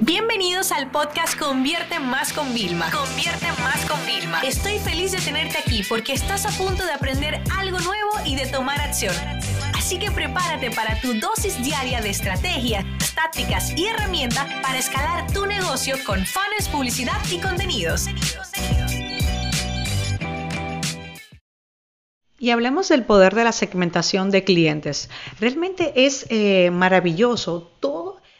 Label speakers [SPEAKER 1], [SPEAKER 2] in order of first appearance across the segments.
[SPEAKER 1] Bienvenidos al podcast Convierte Más con Vilma. Convierte Más con Vilma. Estoy feliz de tenerte aquí porque estás a punto de aprender algo nuevo y de tomar acción. Así que prepárate para tu dosis diaria de estrategias, tácticas y herramientas para escalar tu negocio con fans, publicidad y contenidos.
[SPEAKER 2] Y hablemos del poder de la segmentación de clientes. Realmente es eh, maravilloso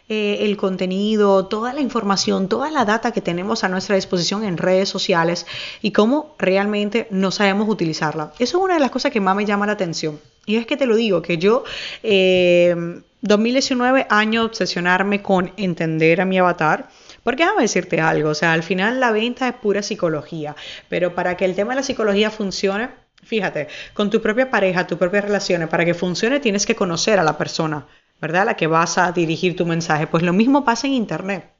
[SPEAKER 2] eh, el contenido, toda la información, toda la data que tenemos a nuestra disposición en redes sociales y cómo realmente no sabemos utilizarla. Eso es una de las cosas que más me llama la atención. Y es que te lo digo, que yo... 2019 eh, año obsesionarme con entender a mi avatar. Porque déjame decirte algo, o sea, al final la venta es pura psicología, pero para que el tema de la psicología funcione, fíjate, con tu propia pareja, tus propias relaciones, para que funcione tienes que conocer a la persona. ¿Verdad? La que vas a dirigir tu mensaje. Pues lo mismo pasa en Internet.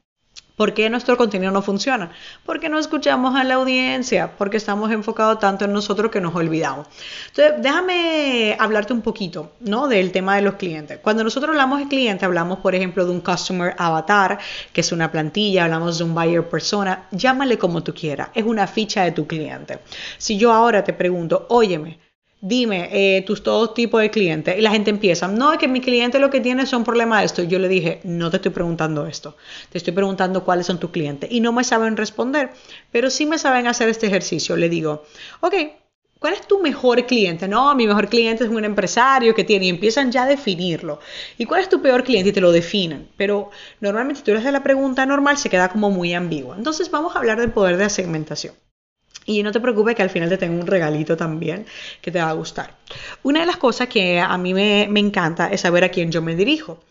[SPEAKER 2] ¿Por qué nuestro contenido no funciona? Porque no escuchamos a la audiencia, porque estamos enfocados tanto en nosotros que nos olvidamos. Entonces, déjame hablarte un poquito, ¿no? Del tema de los clientes. Cuando nosotros hablamos de cliente, hablamos, por ejemplo, de un customer avatar, que es una plantilla, hablamos de un buyer persona, llámale como tú quieras, es una ficha de tu cliente. Si yo ahora te pregunto, óyeme, dime eh, tus todos tipos de clientes. Y la gente empieza, no, es que mi cliente lo que tiene son problemas de esto. Y yo le dije, no te estoy preguntando esto, te estoy preguntando cuáles son tus clientes. Y no me saben responder, pero sí me saben hacer este ejercicio. Le digo, ok, ¿cuál es tu mejor cliente? No, mi mejor cliente es un empresario que tiene y empiezan ya a definirlo. ¿Y cuál es tu peor cliente? Y te lo definen. Pero normalmente tú le haces la pregunta normal, se queda como muy ambigua. Entonces vamos a hablar del poder de la segmentación. Y no te preocupes que al final te tengo un regalito también que te va a gustar. Una de las cosas que a mí me, encanta es saber a quién yo me dirijo.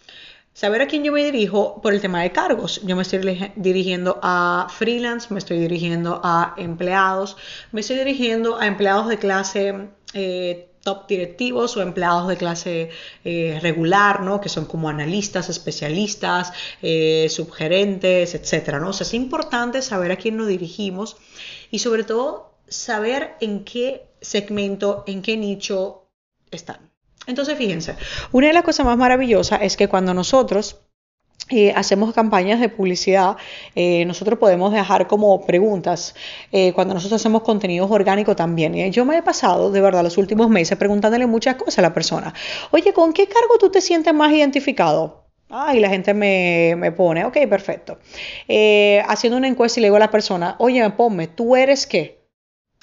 [SPEAKER 2] Saber a quién yo me dirijo por el tema de cargos. Yo me estoy dirigiendo a freelance, me estoy dirigiendo a empleados, me estoy dirigiendo a empleados de clase eh, top directivos o empleados de clase eh, regular, ¿no? Que son como analistas, especialistas, eh, subgerentes, etcétera, ¿no? Es importante saber a quién nos dirigimos y sobre todo saber en qué segmento, en qué nicho están. Entonces, fíjense, una de las cosas más maravillosas es que cuando nosotros eh, hacemos campañas de publicidad, eh, nosotros podemos dejar como preguntas eh, cuando nosotros hacemos contenidos orgánicos también. yo me he pasado, de verdad, los últimos meses preguntándole muchas cosas a la persona. Oye, ¿con qué cargo tú te sientes más identificado? Ah, y la gente me, me pone, ok, perfecto. Eh, haciendo una encuesta y le digo a la persona, oye, ponme, ¿tú eres qué?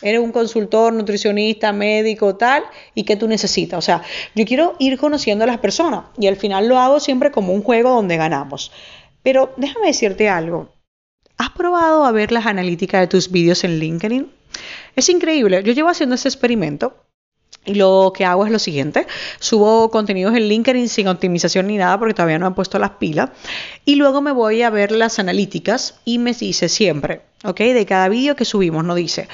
[SPEAKER 2] Eres un consultor, nutricionista, médico, tal, y qué tú necesitas. O sea, yo quiero ir conociendo a las personas y al final lo hago siempre como un juego donde ganamos. Pero déjame decirte algo. ¿Has probado a ver las analíticas de tus vídeos en LinkedIn? Es increíble. Yo llevo haciendo ese experimento y lo que hago es lo siguiente, subo contenidos en LinkedIn sin optimización ni nada porque todavía no he puesto las pilas. Y luego me voy a ver las analíticas y me dice siempre, ¿ok? De cada vídeo que subimos, no dice.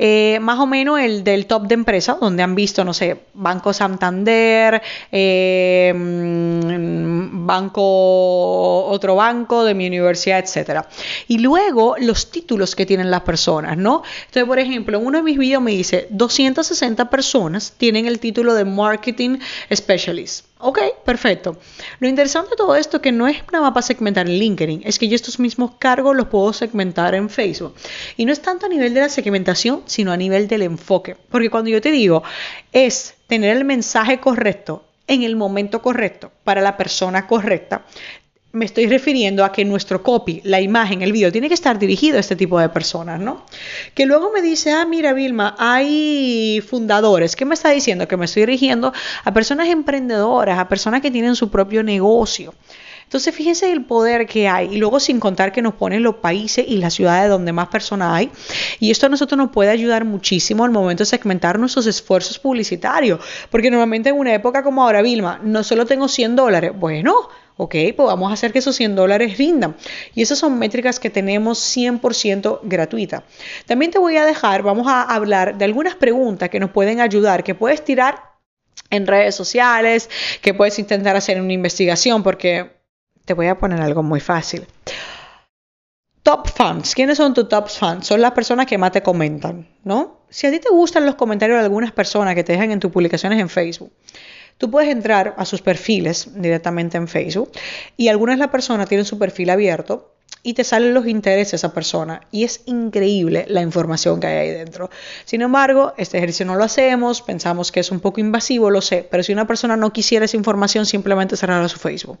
[SPEAKER 2] Eh, más o menos el del top de empresa, donde han visto, no sé, Banco Santander, eh, mm, banco, otro banco de mi universidad, etcétera. Y luego los títulos que tienen las personas, ¿no? Entonces, por ejemplo, en uno de mis vídeos me dice 260 personas tienen el título de Marketing Specialist. Ok, perfecto. Lo interesante de todo esto es que no es nada más para segmentar en LinkedIn, es que yo estos mismos cargos los puedo segmentar en Facebook. Y no es tanto a nivel de la segmentación, sino a nivel del enfoque. Porque cuando yo te digo, es tener el mensaje correcto en el momento correcto para la persona correcta, me estoy refiriendo a que nuestro copy, la imagen, el video, tiene que estar dirigido a este tipo de personas, ¿no? Que luego me dice, ah, mira, Vilma, hay fundadores. ¿Qué me está diciendo? Que me estoy dirigiendo a personas emprendedoras, a personas que tienen su propio negocio. Entonces, fíjense el poder que hay. Y luego, sin contar que nos ponen los países y las ciudades donde más personas hay. Y esto a nosotros nos puede ayudar muchísimo al momento de segmentar nuestros esfuerzos publicitarios. Porque normalmente en una época como ahora, Vilma, no solo tengo 100 dólares. Bueno, Ok, pues vamos a hacer que esos 100 dólares rindan. Y esas son métricas que tenemos 100% gratuita. También te voy a dejar, vamos a hablar de algunas preguntas que nos pueden ayudar, que puedes tirar en redes sociales, que puedes intentar hacer una investigación, porque te voy a poner algo muy fácil. Top fans. ¿Quiénes son tus top fans? Son las personas que más te comentan, ¿no? Si a ti te gustan los comentarios de algunas personas que te dejan en tus publicaciones en Facebook, Tú puedes entrar a sus perfiles directamente en Facebook y algunas las personas tienen su perfil abierto y te salen los intereses de esa persona. Y es increíble la información que hay ahí dentro. Sin embargo, este ejercicio no lo hacemos, pensamos que es un poco invasivo, lo sé, pero si una persona no quisiera esa información, simplemente cerrará su Facebook.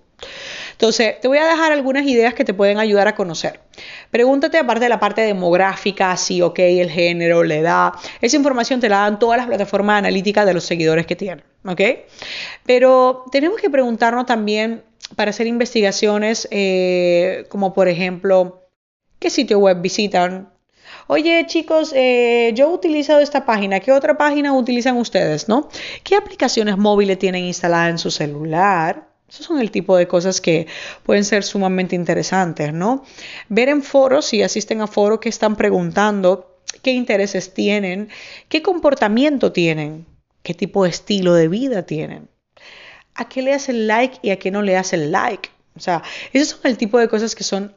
[SPEAKER 2] Entonces, te voy a dejar algunas ideas que te pueden ayudar a conocer. Pregúntate, aparte de la parte demográfica, si, ok, el género, la edad, esa información te la dan todas las plataformas analíticas de los seguidores que tienen, ¿ok? Pero tenemos que preguntarnos también para hacer investigaciones eh, como por ejemplo, ¿qué sitio web visitan? Oye chicos, eh, yo he utilizado esta página, ¿qué otra página utilizan ustedes? ¿no? ¿Qué aplicaciones móviles tienen instaladas en su celular? Esos son el tipo de cosas que pueden ser sumamente interesantes, ¿no? Ver en foros, si asisten a foros que están preguntando qué intereses tienen, qué comportamiento tienen, qué tipo de estilo de vida tienen a qué le hacen like y a qué no le hacen like. O sea, esos son el tipo de cosas que son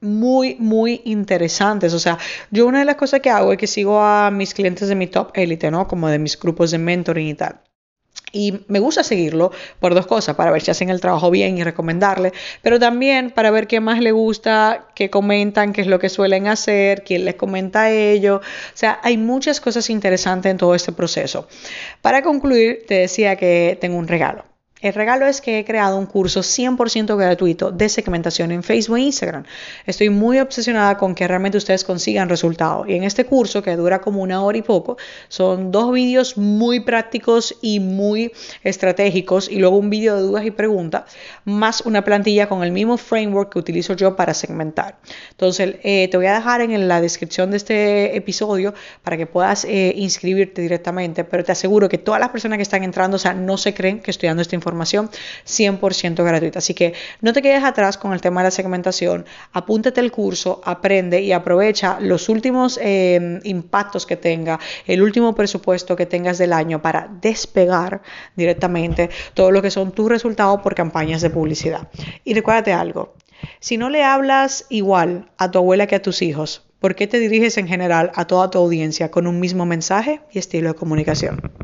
[SPEAKER 2] muy, muy interesantes. O sea, yo una de las cosas que hago es que sigo a mis clientes de mi top élite, ¿no? Como de mis grupos de mentoring y tal. Y me gusta seguirlo por dos cosas, para ver si hacen el trabajo bien y recomendarle, pero también para ver qué más le gusta, qué comentan, qué es lo que suelen hacer, quién les comenta a ellos. O sea, hay muchas cosas interesantes en todo este proceso. Para concluir, te decía que tengo un regalo. El regalo es que he creado un curso 100% gratuito de segmentación en Facebook e Instagram. Estoy muy obsesionada con que realmente ustedes consigan resultados. Y en este curso, que dura como una hora y poco, son dos vídeos muy prácticos y muy estratégicos y luego un vídeo de dudas y preguntas, más una plantilla con el mismo framework que utilizo yo para segmentar. Entonces, eh, te voy a dejar en la descripción de este episodio para que puedas eh, inscribirte directamente, pero te aseguro que todas las personas que están entrando, o sea, no se creen que estoy dando esta información información 100% gratuita. Así que no te quedes atrás con el tema de la segmentación, apúntate el curso, aprende y aprovecha los últimos eh, impactos que tenga, el último presupuesto que tengas del año para despegar directamente todo lo que son tus resultados por campañas de publicidad. Y recuérdate algo, si no le hablas igual a tu abuela que a tus hijos, ¿por qué te diriges en general a toda tu audiencia con un mismo mensaje y estilo de comunicación?